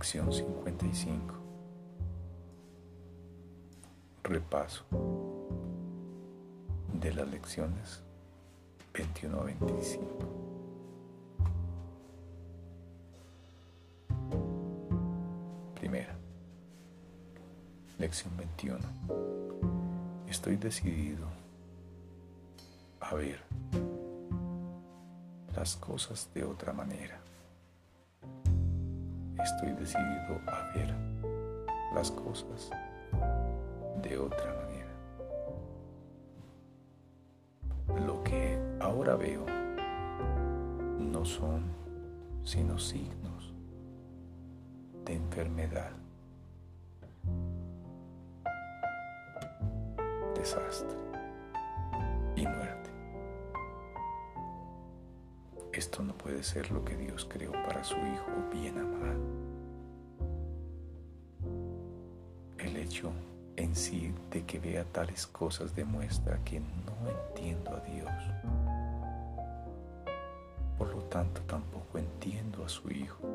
Lección 55. Repaso de las lecciones 21 a 25. Primera. Lección 21. Estoy decidido a ver las cosas de otra manera estoy decidido a ver las cosas de otra manera. Lo que ahora veo no son sino signos de enfermedad, desastre Esto no puede ser lo que Dios creó para su Hijo bien amado. El hecho en sí de que vea tales cosas demuestra que no entiendo a Dios. Por lo tanto, tampoco entiendo a su Hijo.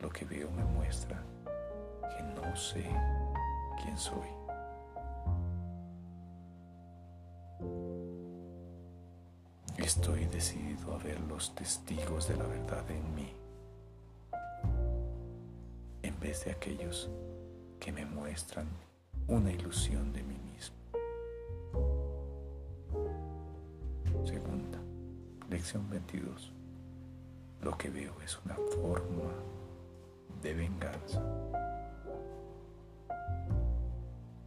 Lo que veo me muestra que no sé quién soy. Estoy decidido a ver los testigos de la verdad en mí, en vez de aquellos que me muestran una ilusión de mí mismo. Segunda, lección 22. Lo que veo es una forma de venganza.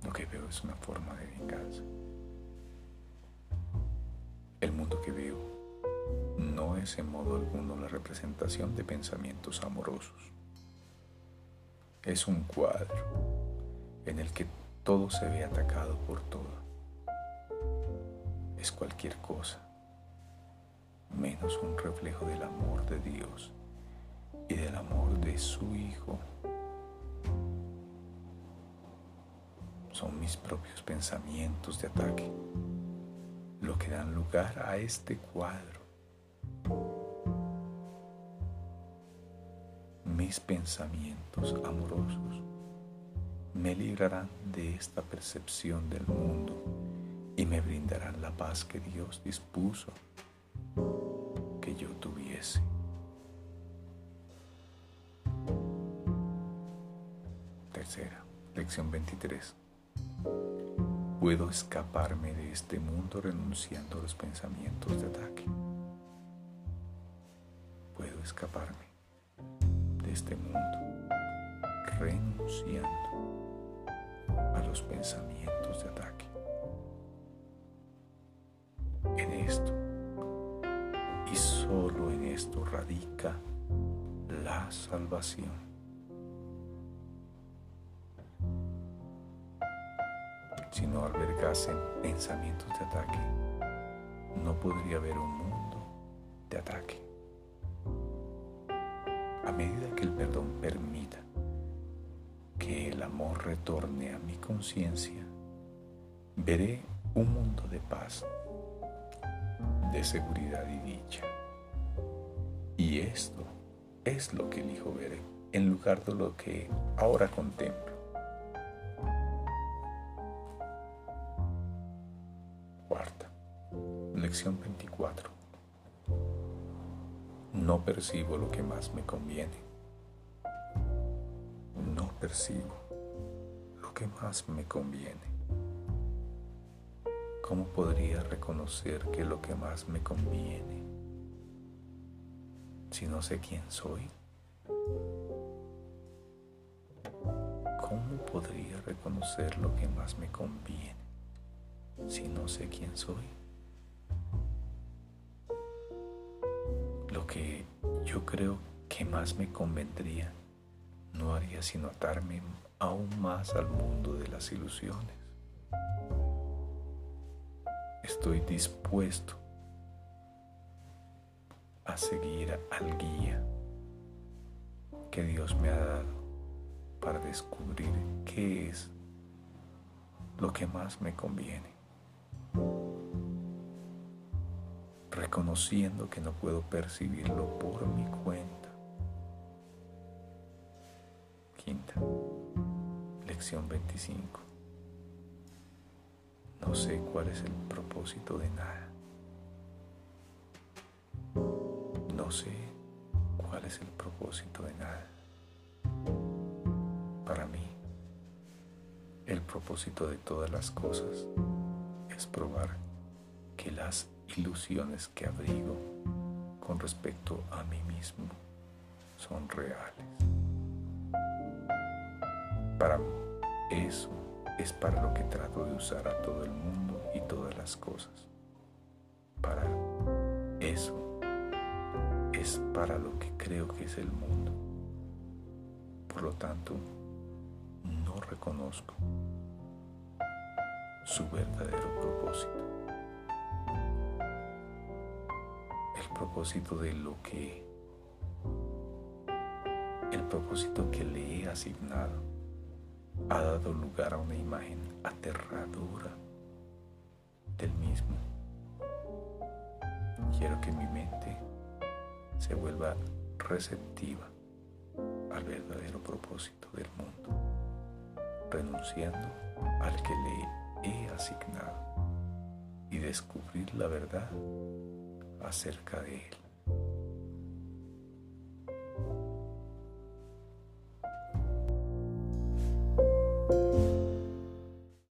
Lo que veo es una forma de venganza. Que veo no es en modo alguno la representación de pensamientos amorosos. Es un cuadro en el que todo se ve atacado por todo. Es cualquier cosa, menos un reflejo del amor de Dios y del amor de su Hijo. Son mis propios pensamientos de ataque dan lugar a este cuadro. Mis pensamientos amorosos me librarán de esta percepción del mundo y me brindarán la paz que Dios dispuso que yo tuviese. Tercera, lección 23 puedo escaparme de este mundo renunciando a los pensamientos de ataque. Puedo escaparme de este mundo renunciando a los pensamientos de ataque. En esto y solo en esto radica la salvación. Si no albergasen pensamientos de ataque, no podría haber un mundo de ataque. A medida que el perdón permita que el amor retorne a mi conciencia, veré un mundo de paz, de seguridad y dicha. Y esto es lo que elijo ver en lugar de lo que ahora contemplo. Lección 24. No percibo lo que más me conviene. No percibo lo que más me conviene. ¿Cómo podría reconocer que lo que más me conviene si no sé quién soy? ¿Cómo podría reconocer lo que más me conviene si no sé quién soy? Que yo creo que más me convendría no haría sino atarme aún más al mundo de las ilusiones. Estoy dispuesto a seguir al guía que Dios me ha dado para descubrir qué es lo que más me conviene reconociendo que no puedo percibirlo por mi cuenta. quinta, lección 25. No sé cuál es el propósito de nada. No sé cuál es el propósito de nada. Para mí, el propósito de todas las cosas es probar que las ilusiones que abrigo con respecto a mí mismo son reales. Para eso es para lo que trato de usar a todo el mundo y todas las cosas. Para eso es para lo que creo que es el mundo. Por lo tanto, no reconozco su verdadero propósito. Propósito de lo que, el propósito que le he asignado ha dado lugar a una imagen aterradora del mismo. Quiero que mi mente se vuelva receptiva al verdadero propósito del mundo, renunciando al que le he asignado y descubrir la verdad acerca de él.